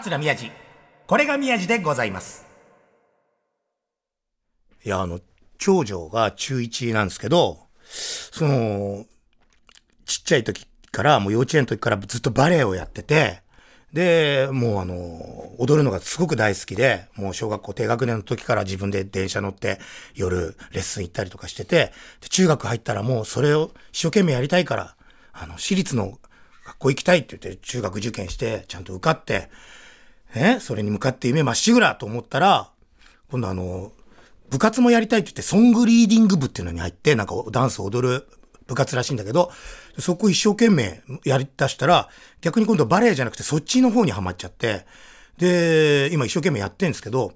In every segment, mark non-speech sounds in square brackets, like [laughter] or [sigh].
桂宮治。これが宮治でございます。いや、あの、長女が中1なんですけど、その、ちっちゃい時から、もう幼稚園の時からずっとバレエをやってて、で、もうあの、踊るのがすごく大好きで、もう小学校低学年の時から自分で電車乗って夜レッスン行ったりとかしてて、で中学入ったらもうそれを一生懸命やりたいから、あの、私立の学校行きたいって言って中学受験して、ちゃんと受かって、ね、それに向かって夢まっしぐらと思ったら、今度あの、部活もやりたいって言って、ソングリーディング部っていうのに入って、なんかダンスを踊る部活らしいんだけど、そこ一生懸命やり出したら、逆に今度バレエじゃなくてそっちの方にはまっちゃって、で、今一生懸命やってんですけど、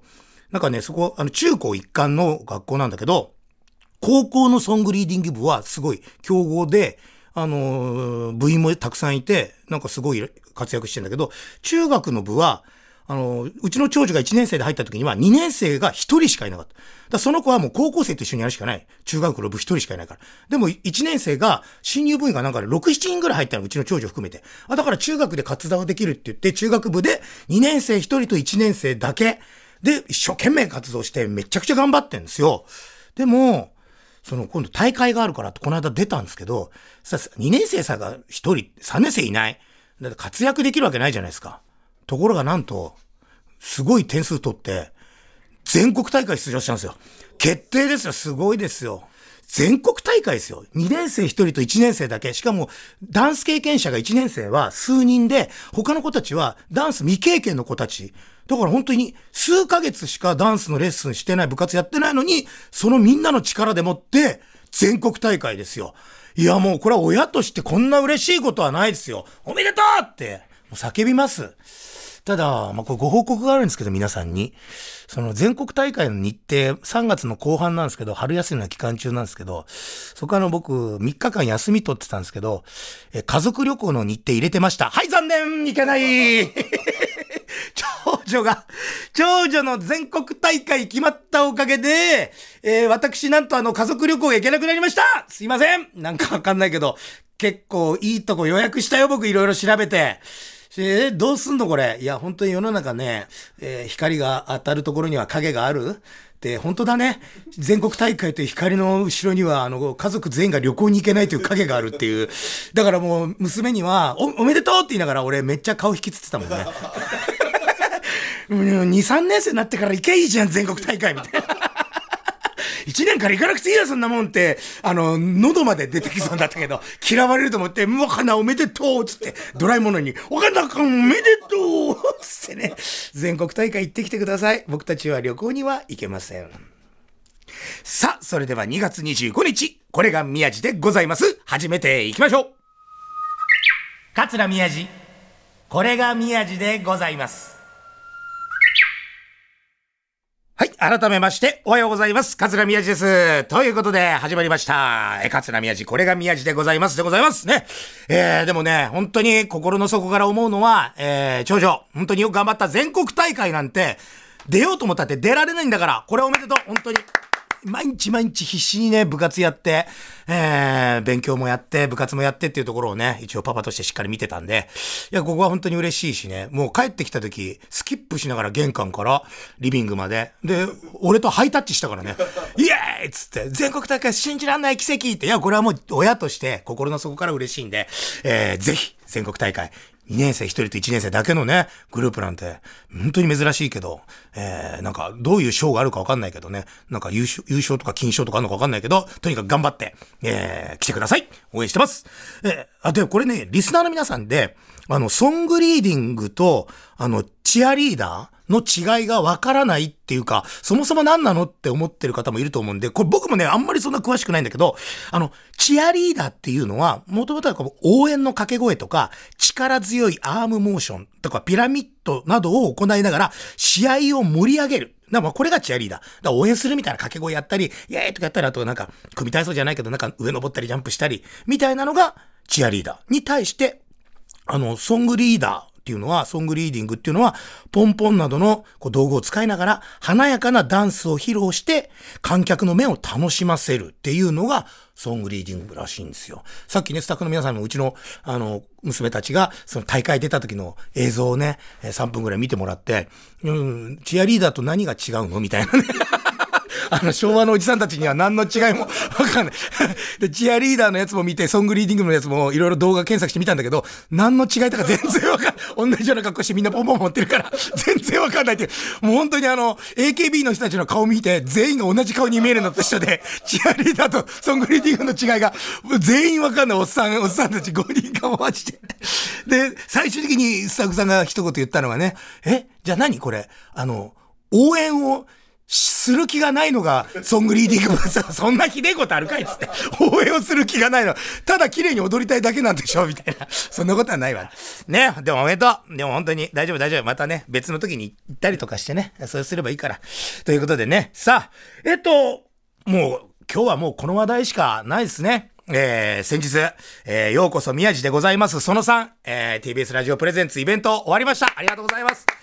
なんかね、そこ、あの、中高一貫の学校なんだけど、高校のソングリーディング部はすごい強豪で、あの部員もたくさんいて、なんかすごい活躍してんだけど、中学の部は、あのうちの長女が1年生で入った時には2年生が1人しかいなかった。だその子はもう高校生と一緒にやるしかない。中学の部1人しかいないから。でも1年生が、新入部員がなんかね、6、7人ぐらい入ったの、うちの長女含めて。あ、だから中学で活動できるって言って、中学部で2年生1人と1年生だけで一生懸命活動してめちゃくちゃ頑張ってんですよ。でも、その今度大会があるからってこの間出たんですけど、さ、2年生さが1人、3年生いない。だって活躍できるわけないじゃないですか。ところがなんと、すごい点数取って、全国大会出場したんですよ。決定ですよ。すごいですよ。全国大会ですよ。2年生1人と1年生だけ。しかも、ダンス経験者が1年生は数人で、他の子たちはダンス未経験の子たち。だから本当に数ヶ月しかダンスのレッスンしてない部活やってないのに、そのみんなの力でもって、全国大会ですよ。いやもうこれは親としてこんな嬉しいことはないですよ。おめでとうって、叫びます。ただ、まあ、これご報告があるんですけど、皆さんに。その全国大会の日程、3月の後半なんですけど、春休みの期間中なんですけど、そこあの僕、3日間休み取ってたんですけど、え家族旅行の日程入れてました。はい、残念いけない [laughs] 長女が、長女の全国大会決まったおかげで、えー私なんとあの家族旅行が行けなくなりましたすいませんなんかわかんないけど、結構いいとこ予約したよ、僕いろいろ調べて。えーどうすんの？これ。いや、本当に世の中ね、えー光が当たるところには影があるって、本当だね。全国大会という光の後ろには、あの、家族全員が旅行に行けないという影があるっていう。だからもう、娘には、お、おめでとうって言いながら、俺めっちゃ顔引きつってたもんね。[laughs] 2、3年生になってから行けいいじゃん、全国大会みたいな。一年から行かなくていいよ、そんなもんって、あの、喉まで出てきそうだったけど、[laughs] 嫌われると思って、もうかな、おめでとうつって、ドラえものに、おかなかん、おめでとうつってね、全国大会行ってきてください。僕たちは旅行には行けません。さあ、それでは2月25日、これが宮治でございます。始めていきましょう。桂宮治、これが宮治でございます。はい。改めまして、おはようございます。桂宮治です。ということで、始まりました。え、桂宮治、これが宮治でございます。でございますね。えー、でもね、本当に心の底から思うのは、えー、長女、本当によく頑張った全国大会なんて、出ようと思ったって出られないんだから、これおめでとう。本当に。毎日毎日必死にね、部活やって、えー、勉強もやって、部活もやってっていうところをね、一応パパとしてしっかり見てたんで、いや、ここは本当に嬉しいしね、もう帰ってきた時、スキップしながら玄関からリビングまで、で、俺とハイタッチしたからね、[laughs] イエーイ!つって、全国大会信じらんない奇跡って、いや、これはもう親として心の底から嬉しいんで、えー、ぜひ、全国大会、2年生1人と1年生だけのね、グループなんて、本当に珍しいけど、えー、なんか、どういう賞があるかわかんないけどね、なんか優勝、優勝とか金賞とかあるのかわかんないけど、とにかく頑張って、えー、来てください。応援してます。えー、あ、で、これね、リスナーの皆さんで、あの、ソングリーディングと、あの、チアリーダーの違いがわからないっていうか、そもそも何なのって思ってる方もいると思うんで、これ僕もね、あんまりそんな詳しくないんだけど、あの、チアリーダーっていうのは、もともとはこう応援の掛け声とか、力強いアームモーションとか、ピラミッドなどを行いながら、試合を盛り上げる。だまこれがチアリーダー。だから応援するみたいな掛け声やったり、イエーイとかやったり、あとなんか、組体操じゃないけど、なんか上登ったりジャンプしたり、みたいなのがチアリーダーに対して、あの、ソングリーダーっていうのは、ソングリーディングっていうのは、ポンポンなどのこう道具を使いながら、華やかなダンスを披露して、観客の目を楽しませるっていうのが、ソングリーディングらしいんですよ。さっきね、スタッフの皆さんもうちの、あの、娘たちが、その大会出た時の映像をね、3分ぐらい見てもらって、うん、チアリーダーと何が違うの？みたいなね。あの、昭和のおじさんたちには何の違いもわかんない。[laughs] で、チアリーダーのやつも見て、ソングリーディングのやつもいろいろ動画検索してみたんだけど、何の違いとか全然わかんない。同じような格好してみんなポンポン持ってるから、全然わかんないっていう。もう本当にあの、AKB の人たちの顔見て、全員が同じ顔に見えるのと一緒で、チアリーダーとソングリーディングの違いが、全員わかんないおっさん、おっさんたち5人かもマジで。で、最終的にスタッフさんが一言言ったのがね、え、じゃあ何これ？あの、応援を、する気がないのが、ソングリーディングさ、[laughs] そんなひでえことあるかいっつって。応援をする気がないの。ただ綺麗に踊りたいだけなんでしょみたいな。そんなことはないわ。ね。でもおめでとう。でも本当に大丈夫大丈夫。またね、別の時に行ったりとかしてね。そうすればいいから。ということでね。さあ、えっと、もう、今日はもうこの話題しかないですね。えー、先日、えー、ようこそ宮地でございます。その3、えー、TBS ラジオプレゼンツイベント終わりました。ありがとうございます。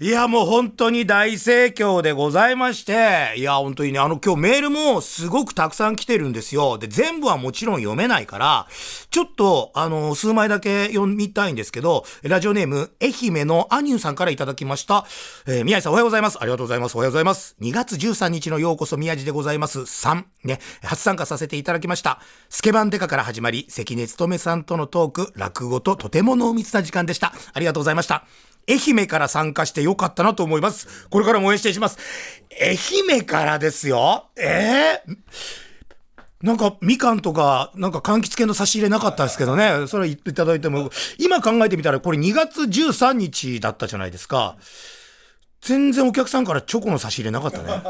いや、もう本当に大盛況でございまして、いや、本当にね、あの今日メールもすごくたくさん来てるんですよ。で、全部はもちろん読めないから、ちょっと、あの、数枚だけ読みたいんですけど、ラジオネーム、愛媛のアニューさんからいただきました。えー、宮治さんおはようございます。ありがとうございます。おはようございます。2月13日のようこそ宮治でございます。3、ね、初参加させていただきました。スケバンデカから始まり、関根勤さんとのトーク、落語ととても濃密な時間でした。ありがとうございました。愛媛から参加してよかったなと思います。これからも応援していきます。愛媛からですよええー、なんか、みかんとか、なんか柑橘系の差し入れなかったですけどね。それ言っていただいても、今考えてみたら、これ2月13日だったじゃないですか。全然お客さんからチョコの差し入れなかったね。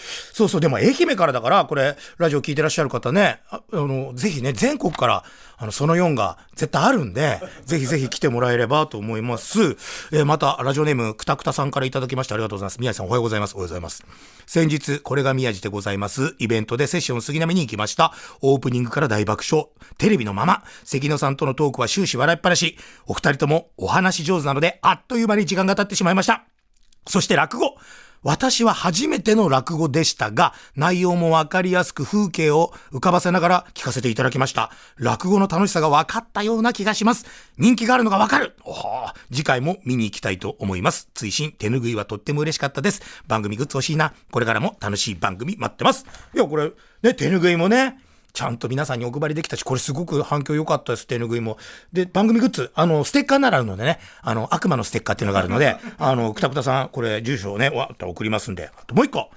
[laughs] そうそう、でも愛媛からだから、これ、ラジオ聞いてらっしゃる方ね、ああの、ぜひね、全国から、あの、その4が絶対あるんで、[laughs] ぜひぜひ来てもらえればと思います。えー、また、ラジオネーム、くたくたさんからいただきましてありがとうございます。宮治さんおはようございます。おはようございます。先日、これが宮治でございます。イベントでセッション杉並に行きました。オープニングから大爆笑。テレビのまま、関野さんとのトークは終始笑いっぱなし。お二人ともお話上手なので、あっという間に時間が経ってしまいました。そして落語。私は初めての落語でしたが、内容もわかりやすく風景を浮かばせながら聞かせていただきました。落語の楽しさが分かったような気がします。人気があるのがわかるお次回も見に行きたいと思います。追伸、手拭いはとっても嬉しかったです。番組グッズ欲しいな。これからも楽しい番組待ってます。いや、これ、ね、手拭いもね、ちゃんと皆さんにお配りできたし、これすごく反響良かったです、手拭いも。で、番組グッズ、あの、ステッカーならあるのでね、あの、悪魔のステッカーっていうのがあるので、[laughs] あの、くたくたさん、これ、住所をね、わっと送りますんで、あともう一個。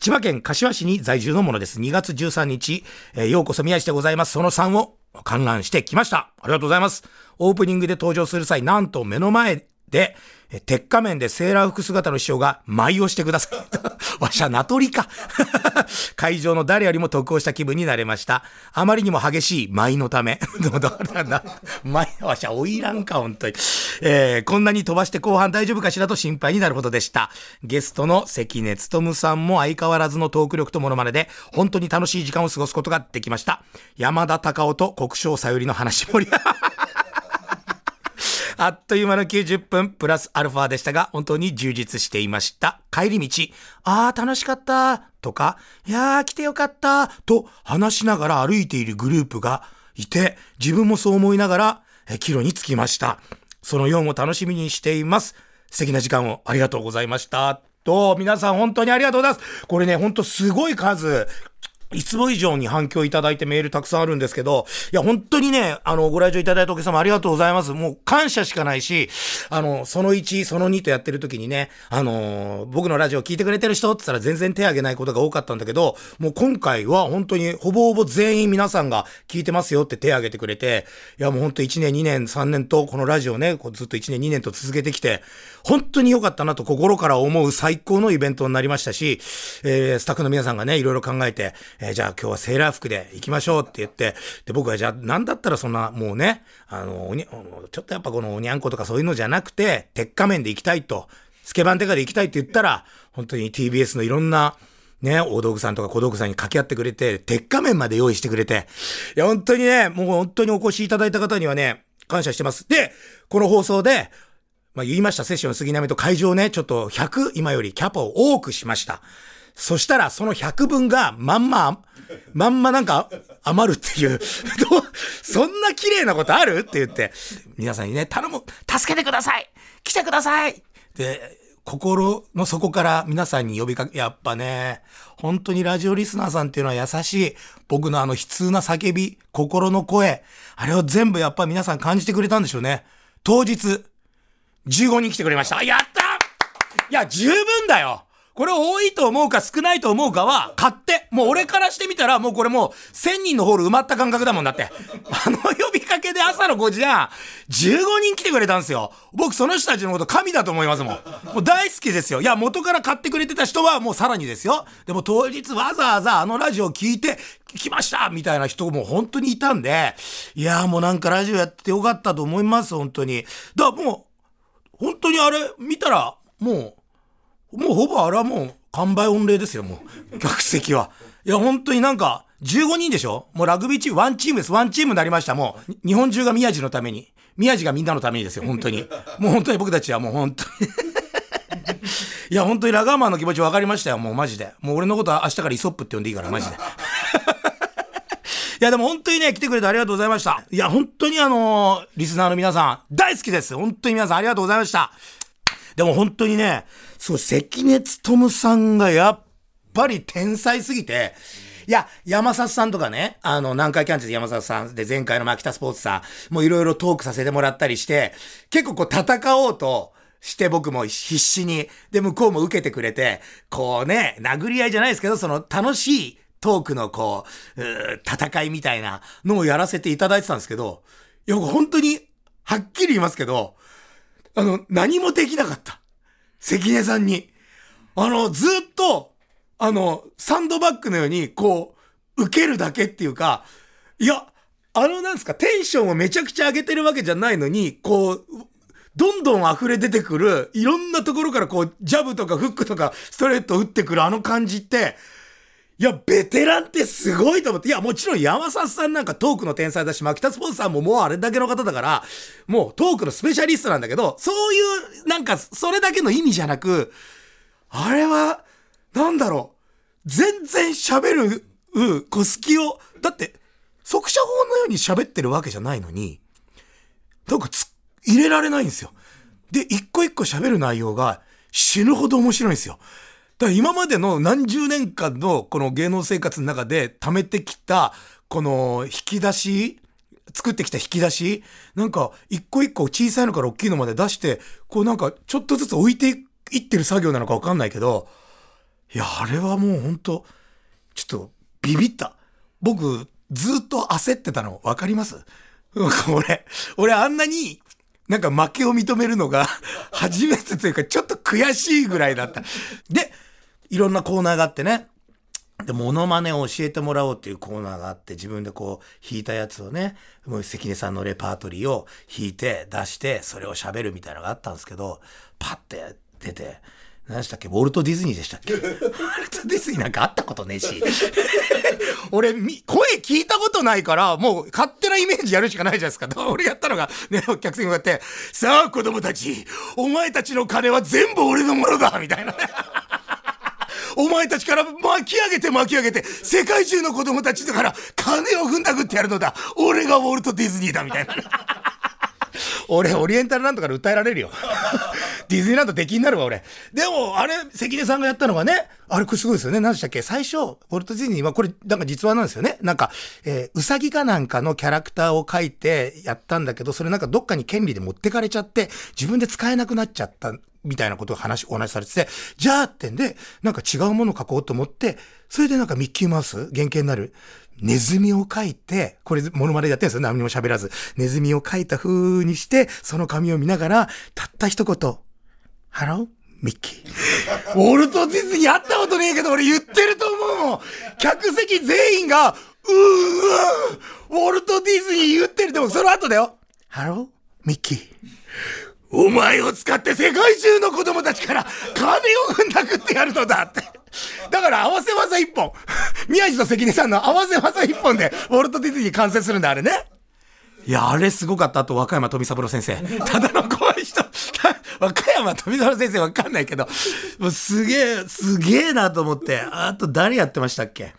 千葉県柏市に在住のものです。2月13日、えー、ようこそ宮市でございます。その3を観覧してきました。ありがとうございます。オープニングで登場する際、なんと目の前で、鉄仮面でセーラー服姿の師匠が舞をしてください。[laughs] わしゃ名取か。[laughs] 会場の誰よりも得をした気分になれました。あまりにも激しい舞のため。[laughs] どうだな舞、わしゃおいらんか、本当に。えー、こんなに飛ばして後半大丈夫かしらと心配になるほどでした。ゲストの関根勤さんも相変わらずのトーク力とモノマネで、本当に楽しい時間を過ごすことができました。山田隆夫と国生さゆりの話盛り。あっという間の90分プラスアルファでしたが、本当に充実していました。帰り道、あー楽しかった、とか、いやー来てよかった、と話しながら歩いているグループがいて、自分もそう思いながら、えキロに着きました。その4を楽しみにしています。素敵な時間をありがとうございました。と、皆さん本当にありがとうございます。これね、ほんとすごい数、いつも以上に反響いただいてメールたくさんあるんですけど、いや、本当にね、あの、ご来場いただいたお客様ありがとうございます。もう感謝しかないし、あの、その1、その2とやってる時にね、あの、僕のラジオ聞いてくれてる人って言ったら全然手挙げないことが多かったんだけど、もう今回は本当にほぼほぼ全員皆さんが聞いてますよって手挙げてくれて、いや、もう本当1年、2年、3年とこのラジオね、ずっと1年、2年と続けてきて、本当に良かったなと心から思う最高のイベントになりましたし、えー、スタッフの皆さんがね、いろいろ考えて、えー、じゃあ今日はセーラー服で行きましょうって言って、で、僕はじゃあなんだったらそんな、もうね、あの、おに、ちょっとやっぱこのおにゃんことかそういうのじゃなくて、鉄仮面で行きたいと、スケバンテカで行きたいって言ったら、本当に TBS のいろんな、ね、大道具さんとか小道具さんに掛け合ってくれて、鉄仮面まで用意してくれて、いや、本当にね、もう本当にお越しいただいた方にはね、感謝してます。で、この放送で、まあ、言いました、セッション杉並と会場ね、ちょっと100今よりキャパを多くしました。そしたら、その100分が、まんま、まんまなんか、余るってい [laughs] う。そんな綺麗なことある？って言って、皆さんにね、頼む助けてください来てくださいで、心の底から皆さんに呼びかけ、やっぱね、本当にラジオリスナーさんっていうのは優しい。僕のあの悲痛な叫び、心の声、あれを全部やっぱ皆さん感じてくれたんでしょうね。当日、15人来てくれました。やったいや、十分だよこれ多いと思うか少ないと思うかは、勝手。もう俺からしてみたら、もうこれもう、1000人のホール埋まった感覚だもんだって。[laughs] あの呼びかけで朝の5時半、15人来てくれたんですよ。僕その人たちのこと神だと思いますもん。もう大好きですよ。いや、元から買ってくれてた人はもうさらにですよ。でも当日わざわざあのラジオ聞いて、来ましたみたいな人も本当にいたんで、いや、もうなんかラジオやってよかったと思います、本当に。だからもう、本当にあれ見たら、もう、もうほぼあれはもう完売御礼ですよ、もう。客席は。いや、本当になんか、15人でしょ？もうラグビーチーム、ワンチームです。ワンチームになりました。もう、日本中が宮地のために。宮地がみんなのためにですよ、本当に。もう本当に僕たちはもう本当に [laughs] いや、本当にラガーマンの気持ち分かりましたよ、もうマジで。もう俺のことは明日からイソップって呼んでいいから、マジで。[laughs] いや、でも本当にね、来てくれてありがとうございました。いや、本当にあのー、リスナーの皆さん、大好きです。本当に皆さんありがとうございました。でも本当にね、そう、関根勤さんがやっぱり天才すぎて、いや、山里さんとかね、あの、南海キャンチで山里さんで前回の牧田スポーツさん、もういろいろトークさせてもらったりして、結構こう戦おうと、して僕も必死に、で、向こうも受けてくれて、こうね、殴り合いじゃないですけど、その楽しいトークのこう、う戦いみたいなのをやらせていただいてたんですけど、いや、本当に、はっきり言いますけど、あの、何もできなかった。関根さんに。あの、ずっと、あの、サンドバッグのように、こう、受けるだけっていうか、いや、あの、なんですか、テンションをめちゃくちゃ上げてるわけじゃないのに、こう、どんどん溢れ出てくる、いろんなところからこう、ジャブとかフックとかストレート打ってくるあの感じって、いや、ベテランってすごいと思って。いや、もちろん山里さんなんかトークの天才だし、牧田スポーツさんももうあれだけの方だから、もうトークのスペシャリストなんだけど、そういう、なんか、それだけの意味じゃなく、あれは、なんだろう、全然喋る、う、こう、隙を、だって、速射法のように喋ってるわけじゃないのに、なんかつ、入れられないんですよ。で、一個一個喋る内容が死ぬほど面白いんですよ。だから今までの何十年間のこの芸能生活の中で貯めてきた、この引き出し、作ってきた引き出し、なんか一個一個小さいのから大きいのまで出して、こうなんかちょっとずつ置いていってる作業なのかわかんないけど、いや、あれはもうほんと、ちょっとビビった。僕、ずっと焦ってたの分かります？俺、俺あんなになんか負けを認めるのが初めてというかちょっと悔しいぐらいだった。で、いろんなコーナーがあってね。で、モノマネを教えてもらおうっていうコーナーがあって、自分でこう、弾いたやつをね、もう関根さんのレパートリーを弾いて、出して、それを喋るみたいなのがあったんですけど、パッて出て、何でしたっけ？ウォルト・ディズニーでしたっけ？ウォルト・ディズニーなんか会ったことねえし。[laughs] 俺、声聞いたことないから、もう勝手なイメージやるしかないじゃないですか。俺やったのが、ね、お客さんがやって、さあ子供たち、お前たちの金は全部俺のものだみたいな。ねお前たちから巻き上げて巻き上げて、世界中の子供たちから金を踏んだくってやるのだ。俺がウォルト・ディズニーだ、みたいな。俺、オリエンタルランドから訴えられるよ。[laughs] ディズニーランド出禁になるわ、俺。でも、あれ、関根さんがやったのがね、あれ、これすごいですよね。何でしたっけ？最初、ウォルト・ディズニーは、これ、なんか実話なんですよね。なんか、えー、うさぎかなんかのキャラクターを描いてやったんだけど、それなんかどっかに権利で持ってかれちゃって、自分で使えなくなっちゃったみたいなことを話、お話しされてて、じゃあってんで、なんか違うものを書こうと思って、それでなんかミッキーマウス、原型になる、ネズミを書いて、これ、モノマネやってるんですよ。何も喋らず。ネズミを書いた風にして、その紙を見ながら、たった一言、ハローミッキー。ウォルト・ディズニー会ったことねえけど、俺言ってると思うもん。客席全員が、うーわウォルト・ディズニー言ってる。でもその後だよ。ハローミッキー。お前を使って世界中の子供たちから金を踏んだくってやるのだって。だから合わせ技一本。[laughs] 宮地と関根さんの合わせ技一本で、ウォルト・ディズニー完成するんだ、あれね。いや、あれすごかった。あと、和歌山富三郎先生。[laughs] ただの怖い人。[laughs] 和歌山富三郎先生わかんないけど、もうすげえ、すげえなと思って。あと、誰やってましたっけ？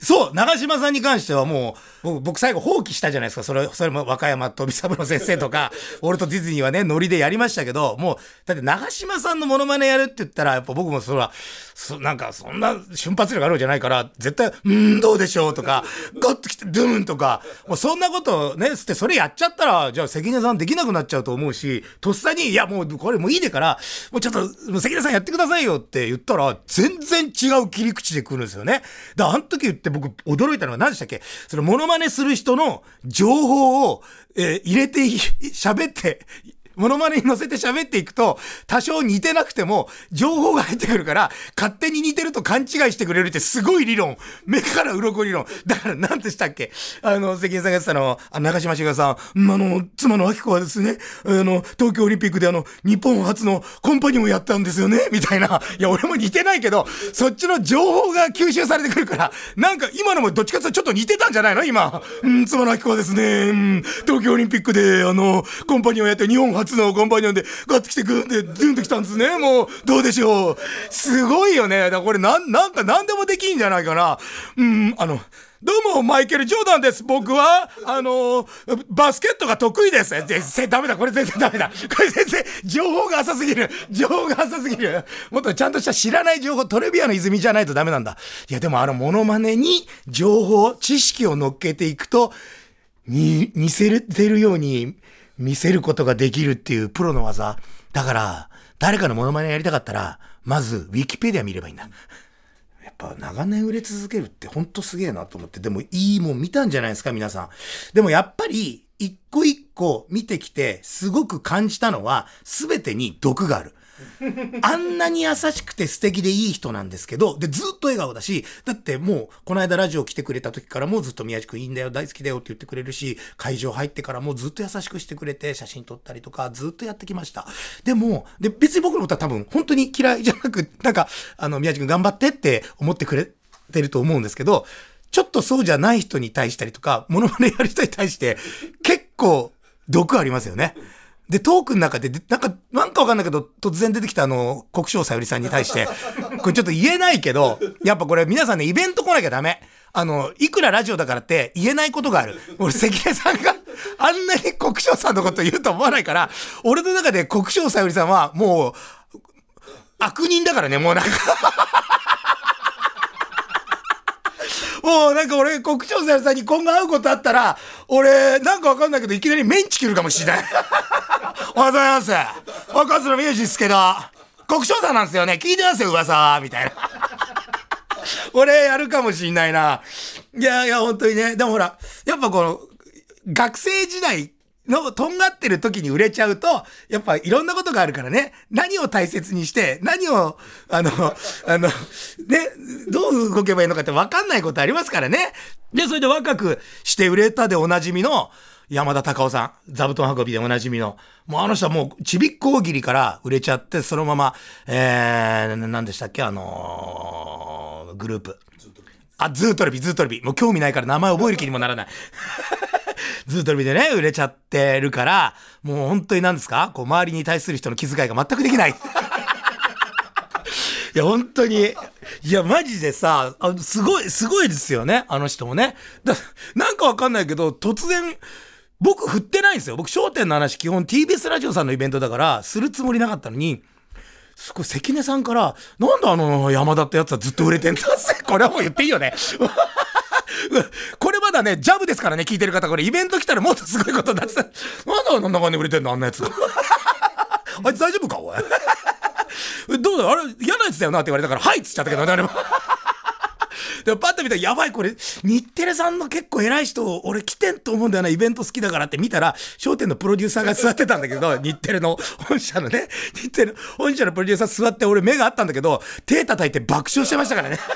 そう長嶋さんに関してはもう、僕最後放棄したじゃないですか。それ、それも和歌山富三郎先生とか、[laughs] ウォルト・ディズニーはね、ノリでやりましたけど、もう、だって長嶋さんのモノマネやるって言ったら、やっぱ僕もそら、そなんかそんな瞬発力あるわけじゃないから、絶対、うん、どうでしょうとか、[laughs] ゴッと来て、ドゥーンとか、もうそんなことね、つってそれやっちゃったら、じゃあ関根さんできなくなっちゃうと思うし、とっさに、いやもうこれもういいでから、もうちょっと、関根さんやってくださいよって言ったら、全然違う切り口で来るんですよね。だあの時言って僕驚いたのは何でしたっけ？そのモノマネする人の情報を、えー、入れて、喋って、モノマネに乗せて喋っていくと、多少似てなくても、情報が入ってくるから、勝手に似てると勘違いしてくれるってすごい理論。目から鱗理論。だから何でしたっけ？あの、関根さんが言ってたの、あ中島茂さん、あの、妻の明子はですね、あの、東京オリンピックであの、日本初のコンパニオンやったんですよね？みたいな。いや、俺も似てないけど、そっちの情報が吸収されてくるから、なんか今のもどっちかとちょっと似てたんじゃないの？今。うん、妻の明子はですね、うん、東京オリンピックであの、コンパニオンやって日本初のコンパニオンでガッと来てグーンでドゥンと来たんですね。もう、どうでしょう。すごいよね。だからこれなん、なんか何でもできんじゃないかな。うん、あの、どうも、マイケル・ジョーダンです。僕は、あのー、バスケットが得意です。全然ダメだ。これ全然ダメだ。これ全然、情報が浅すぎる。情報が浅すぎる。もっとちゃんとした知らない情報、トレビアの泉じゃないとダメなんだ。いや、でもあの、モノマネに情報、知識を乗っけていくと、に、似せてるように見せることができるっていうプロの技。だから、誰かのモノマネやりたかったら、まず、ウィキペディア見ればいいんだ。やっぱ長年売れ続けるってほんとすげえなと思って、でもいいもん見たんじゃないですか、皆さん。でもやっぱり、一個一個見てきて、すごく感じたのは、すべてに毒がある。あんなに優しくて素敵でいい人なんですけど、で、ずっと笑顔だし、だってもう、この間ラジオ来てくれた時からもずっと宮地君いいんだよ、大好きだよって言ってくれるし、会場入ってからもずっと優しくしてくれて、写真撮ったりとか、ずっとやってきました。でも、で、別に僕のことは多分、本当に嫌いじゃなく、なんか、あの、宮地君頑張ってって思ってくれてると思うんですけど、ちょっとそうじゃない人に対したりとか、モノマネやる人に対して、結構、毒ありますよね。で、トークの中で、なんか、なんかわかんないけど、突然出てきたあの、国章さゆりさんに対して、[laughs] これちょっと言えないけど、やっぱこれ皆さんね、イベント来なきゃダメ。あの、いくらラジオだからって言えないことがある。俺、関根さんがあんなに国章さんのこと言うと思わないから、俺の中で国章さゆりさんはもう、悪人だからね、もうなんか [laughs] もうなんか俺、国長さんに今後会うことあったら、俺、なんかわかんないけど、いきなりメンチ切るかもしれない。おはようございます。若津のミュージですけど、国長さんなんですよね。聞いてますよ、噂は。みたいな。俺、やるかもしんないな。いやいや、本当にね。でもほら、やっぱこの、学生時代の、とんがってる時に売れちゃうと、やっぱいろんなことがあるからね、何を大切にして、何を、あの、あの、ね、どう動けばいいのかって分かんないことありますからね。で、それで若くして売れたでおなじみの、山田隆夫さん、座布団運びでおなじみの、もうあの人はもうちびっこ大喜利から売れちゃって、そのまま、えー、何でしたっけ、あのー、グループ。あ、ズートレビ、ズートレビ。もう興味ないから名前覚える気にもならない。ずっと見てね、売れちゃってるから、もう本当に何ですか？こう、周りに対する人の気遣いが全くできない。[laughs] いや、本当に。いや、マジでさ、あすごい、すごいですよね。あの人もね。だなんかわかんないけど、突然、僕振ってないんですよ。僕、焦点の話、基本 TBS ラジオさんのイベントだから、するつもりなかったのに、すごい関根さんから、なんであの山田ってやつはずっと売れてんだって [laughs] これはもう言っていいよね。[laughs] これまだね、ジャブですからね、聞いてる方、これイベント来たらもっとすごいことになってた。なんだかんで売れてんの、あんなやつ。[laughs] あいつ大丈夫か、おい。どうだあれ、嫌なやつだよなって言われたから、はいっつっちゃったけど、誰も。でもパッと見たら、やばい、これ、日テレさんの結構偉い人、俺来てんと思うんだよな、イベント好きだからって見たら、商店のプロデューサーが座ってたんだけど、[laughs] 日テレの本社のね、日テレ、本社のプロデューサー座って、俺目があったんだけど、手叩いて爆笑してましたからね。[laughs]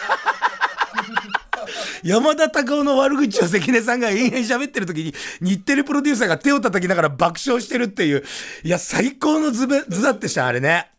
山田隆夫の悪口を関根さんが延々喋ってる時に、日テレプロデューサーが手を叩きながら爆笑してるっていう、いや、最高の図図だってした、あれね。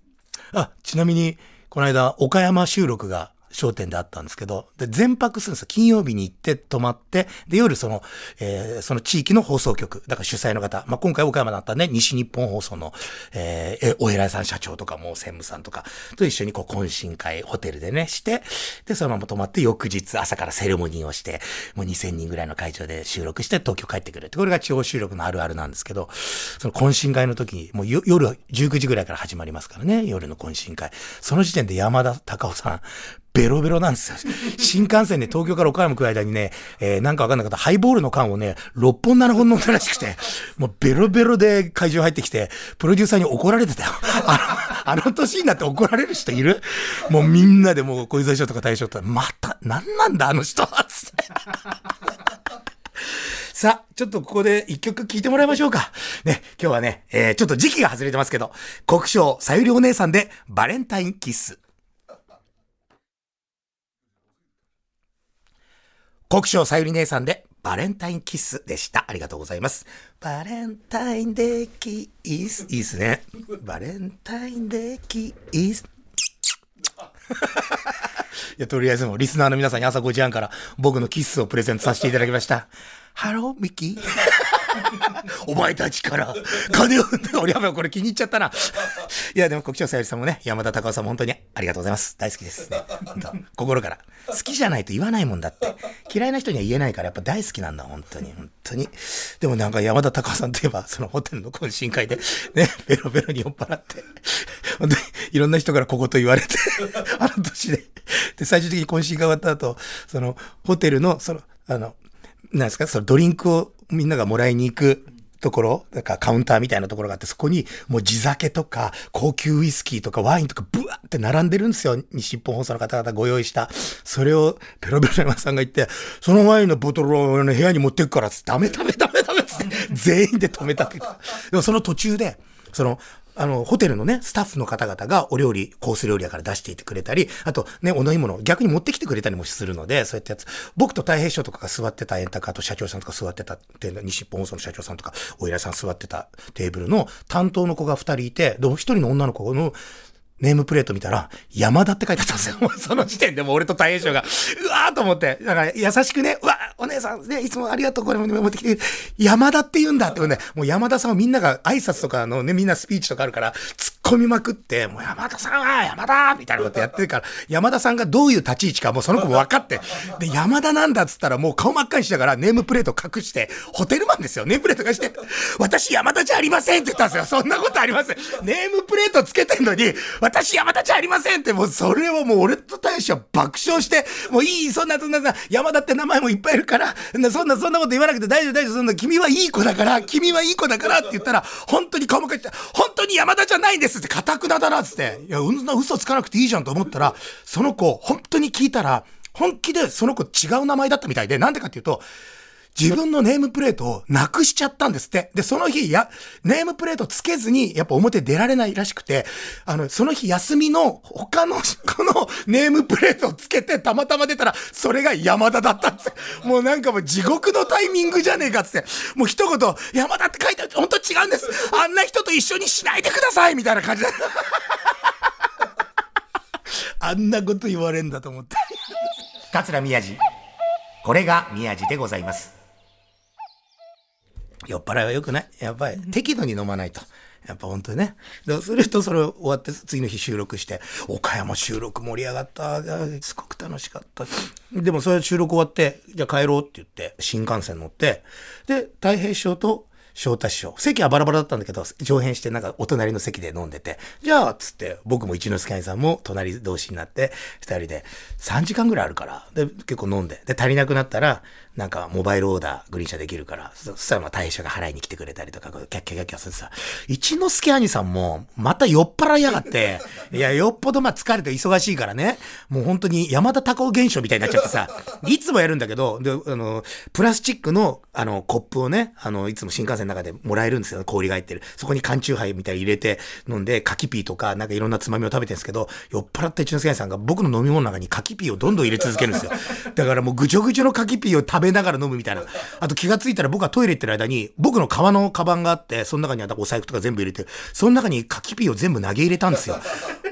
あ、ちなみに、この間、岡山収録が商店であったんですけど、で、全泊するんですよ。金曜日に行って泊まって、で、夜その、えー、その地域の放送局、だから主催の方、まあ、今回岡山だったね、西日本放送の、えー、お偉いさん社長とかも専務さんとかと一緒にこう懇親会、ホテルでね、して、で、そのまま泊まって翌日朝からセレモニーをして、もう2000人ぐらいの会場で収録して東京帰ってくるって、これが地方収録のあるあるなんですけど、その懇親会の時に、もう夜19時ぐらいから始まりますからね、夜の懇親会。その時点で山田隆夫さん、ベロベロなんですよ。新幹線で東京から岡山来る間にね、えー、なんかわかんなかったハイボールの缶をね、6本7本飲んだらしくて、もうベロベロで会場入ってきて、プロデューサーに怒られてたよ。あの、あの年になって怒られる人いる？もうみんなでもう小泉賞とか大賞とか、また、なんなんだあの人はつって。[laughs] さあ、ちょっとここで一曲聴いてもらいましょうか。ね、今日はね、えー、ちょっと時期が外れてますけど、国章さゆりお姉さんでバレンタインキッス。国章さゆり姉さんでバレンタインキッスでした。ありがとうございます。バレンタインデーキース。いいっすね。バレンタインデーキース。[laughs] いや、とりあえずもリスナーの皆さんに朝5時半から僕のキッスをプレゼントさせていただきました。ハロー、ミキー。[laughs] お前たちから金を、俺やばい、これ気に入っちゃったな。いや、でも国生さゆりさんもね、山田隆夫さんも本当にありがとうございます。大好きです。ね、心から。好きじゃないと言わないもんだって。嫌いな人には言えないから、やっぱ大好きなんだ、本当に。本当に。でもなんか山田隆夫さんといえば、そのホテルの懇親会で、ね、ベロベロに酔っ払って、本当にいろんな人からここと言われて、あの年で。で、最終的に懇親会終わった後、その、ホテルの、その、あの、なんですか、そのドリンクをみんながもらいに行くところ、だからカウンターみたいなところがあって、そこにもう地酒とか高級ウイスキーとかワインとかブワーって並んでるんですよ。日本放送の方々ご用意した。それをペロペロ山さんが言って、そのワインのボトルを、ね、部屋に持ってくからっつって、ダメダメダメダメっつって、全員で止めたってでもその途中で、その、あの、ホテルのね、スタッフの方々がお料理、コース料理やから出していてくれたり、あとね、お飲み物逆に持ってきてくれたりもするので、そうやってやつ、僕と太平賞とかが座ってたエンタカーと社長さんとか座ってたって、西本放送の社長さんとか、お偉いさん座ってたテーブルの担当の子が二人いて、で、一人の女の子のネームプレート見たら、山田って書いてあったんですよ。その時点でも俺と大栄翔が、うわーと思って、だから優しくね、お姉さんね、いつもありがとう、これも持ってきて、山田って言うんだってね、もう山田さんはみんなが挨拶とかのね、みんなスピーチとかあるから、突込みまくって、もう山田さんは山田みたいなことやってるから、山田さんがどういう立ち位置かもうその子も分かって、で、山田なんだっつったらもう顔真っ赤にしながらネームプレート隠して、ホテルマンですよ、ネームプレート隠して、私山田じゃありませんって言ったんですよ。そんなことありません。ネームプレートつけてんのに、私山田じゃありませんって、もうそれはもう俺と大使は爆笑して、もういい、そんなそんな、山田って名前もいっぱいいるから、そんなそんなこと言わなくて大丈夫大丈夫、そんな君はいい子だから、君はいい子だからって言ったら、本当に顔もかって、本当に山田じゃないんですって、固くなだなつって、いや、うん嘘つかなくていいじゃんと思ったら、その子、本当に聞いたら、本気でその子違う名前だったみたいで、なんでかっていうと、自分のネームプレートをなくしちゃったんですって。で、その日、や、ネームプレートつけずに、やっぱ表出られないらしくて、あの、その日休みの他の、[laughs] このネームプレートをつけて、たまたま出たら、それが山田だったんですもうなんかもう地獄のタイミングじゃねえかっつって、もう一言、山田って書いてある、本当違うんです。あんな人と一緒にしないでくださいみたいな感じで。[laughs] あんなこと言われんだと思って。桂宮治。これが宮治でございます。酔っ払いは良くない？やっぱり適度に飲まないと。やっぱ本当にね。するとそれ終わって次の日収録して、岡山収録盛り上がった。すごく楽しかった。でもそれ収録終わって、じゃあ帰ろうって言って、新幹線乗って、で、太平師匠と翔太師匠。席はバラバラだったんだけど、上辺してなんかお隣の席で飲んでて、じゃあ、つって、僕も一之輔兄さんも隣同士になって、二人で3時間ぐらいあるから、で、結構飲んで、で、足りなくなったら、なんかモバイルオーダーグリーン車できるから、そしたらまあ大将が払いに来てくれたりとか、キャッキャキャッキャするさ、一之輔兄さんも、また酔っ払いやがって、[laughs] いや、よっぽどまあ疲れて忙しいからね、もう本当に山田隆夫現象みたいになっちゃってさ、いつもやるんだけど、で、あの、プラスチックの、あの、コップをね、あの、いつも新幹線の中でもらえるんですよ、氷が入ってる。そこに缶チューハイみたいに入れて飲んで、柿ピーとか、なんかいろんなつまみを食べてるんですけど、酔っ払った一之輔兄さんが僕の飲み物の中に柿ピーをどんどん入れ続けるんですよ。だからもうぐちょぐちょの柿ピーを食べべながら飲むみたいな。あと気がついたら僕がトイレ行ってる間に、僕の革のカバンがあって、その中にあったお財布とか全部入れて、その中に柿ピーを全部投げ入れたんですよ。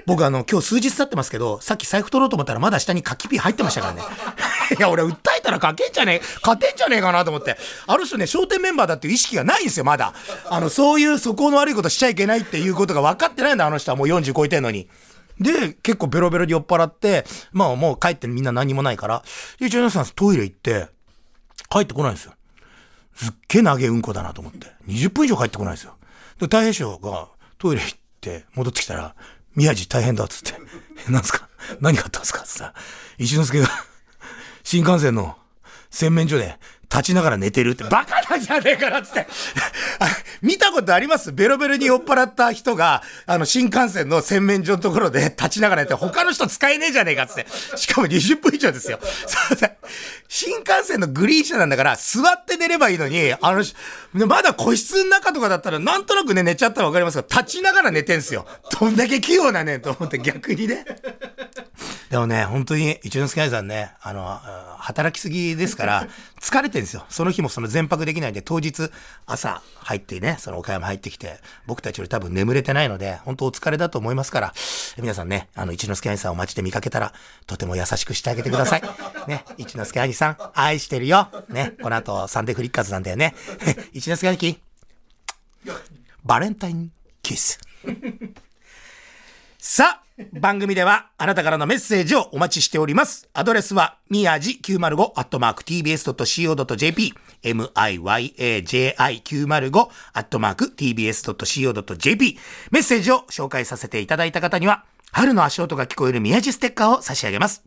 僕あの、今日数日経ってますけど、さっき財布取ろうと思ったらまだ下に柿ピー入ってましたからね。[laughs] いや、俺訴えたら書けんじゃねえ、勝てんじゃねえかなと思って。あの人ね、商店メンバーだっていう意識がないんですよ、まだ。あの、そういう素行の悪いことしちゃいけないっていうことが分かってないんだ、あの人はもう40超えてんのに。で、結構ベロベロに酔っ払って、まあもう帰ってみんな何もないから、一応皆さんトイレ行って、帰ってこないんですよ。すっげえ投げうんこだなと思って。20分以上帰ってこないんですよ。で、太平省がトイレ行って戻ってきたら、宮地大変だっつって。[laughs] なんすか？何があったんですかっつったら、一之輔が [laughs] 新幹線の洗面所で立ちながら寝てるって、バカなんじゃねえかなっつって。見たことあります？ベロベロに酔っ払った人が、あの、新幹線の洗面所のところで立ちながら寝て、他の人使えねえじゃねえかっつって。しかも20分以上ですよ。新幹線のグリーン車なんだから、座って寝ればいいのに、あの、まだ個室の中とかだったら、なんとなくね、寝ちゃったらわかりますが、立ちながら寝てんすよ。どんだけ器用なねんと思って逆にね。でもね、本当に、一之輔さんね、あの、働きすぎですから、疲れてるんですよ。その日もその全泊できないで、当日、朝入ってね、その岡山入ってきて、僕たちより多分眠れてないので、本当お疲れだと思いますから、皆さんね、あの、一之輔兄さんを街で見かけたら、とても優しくしてあげてください。[laughs] ね、一之輔兄さん、愛してるよ。ね、この後、サンデーフリッカーズなんだよね。[laughs] 一之輔兄貴、バレンタインキス。[laughs] さあ、番組ではあなたからのメッセージをお待ちしております。アドレスは、みやじ 905-tbs.co.jp miyaji905-tbs.co.jp メッセージを紹介させていただいた方には、春の足音が聞こえる宮地ステッカーを差し上げます。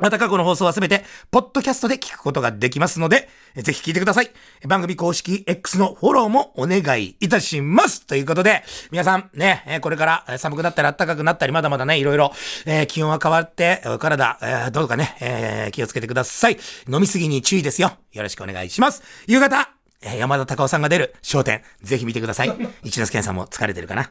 また過去の放送はすべて、ポッドキャストで聞くことができますので、ぜひ聞いてください。番組公式 X のフォローもお願いいたします。ということで、皆さんね、これから寒くなったり暖かくなったり、まだまだね、いろいろ、えー、気温は変わって、体、えー、どうかね、えー、気をつけてください。飲みすぎに注意ですよ。よろしくお願いします。夕方、山田隆夫さんが出る商店、ぜひ見てください。一之輔さんも疲れてるかな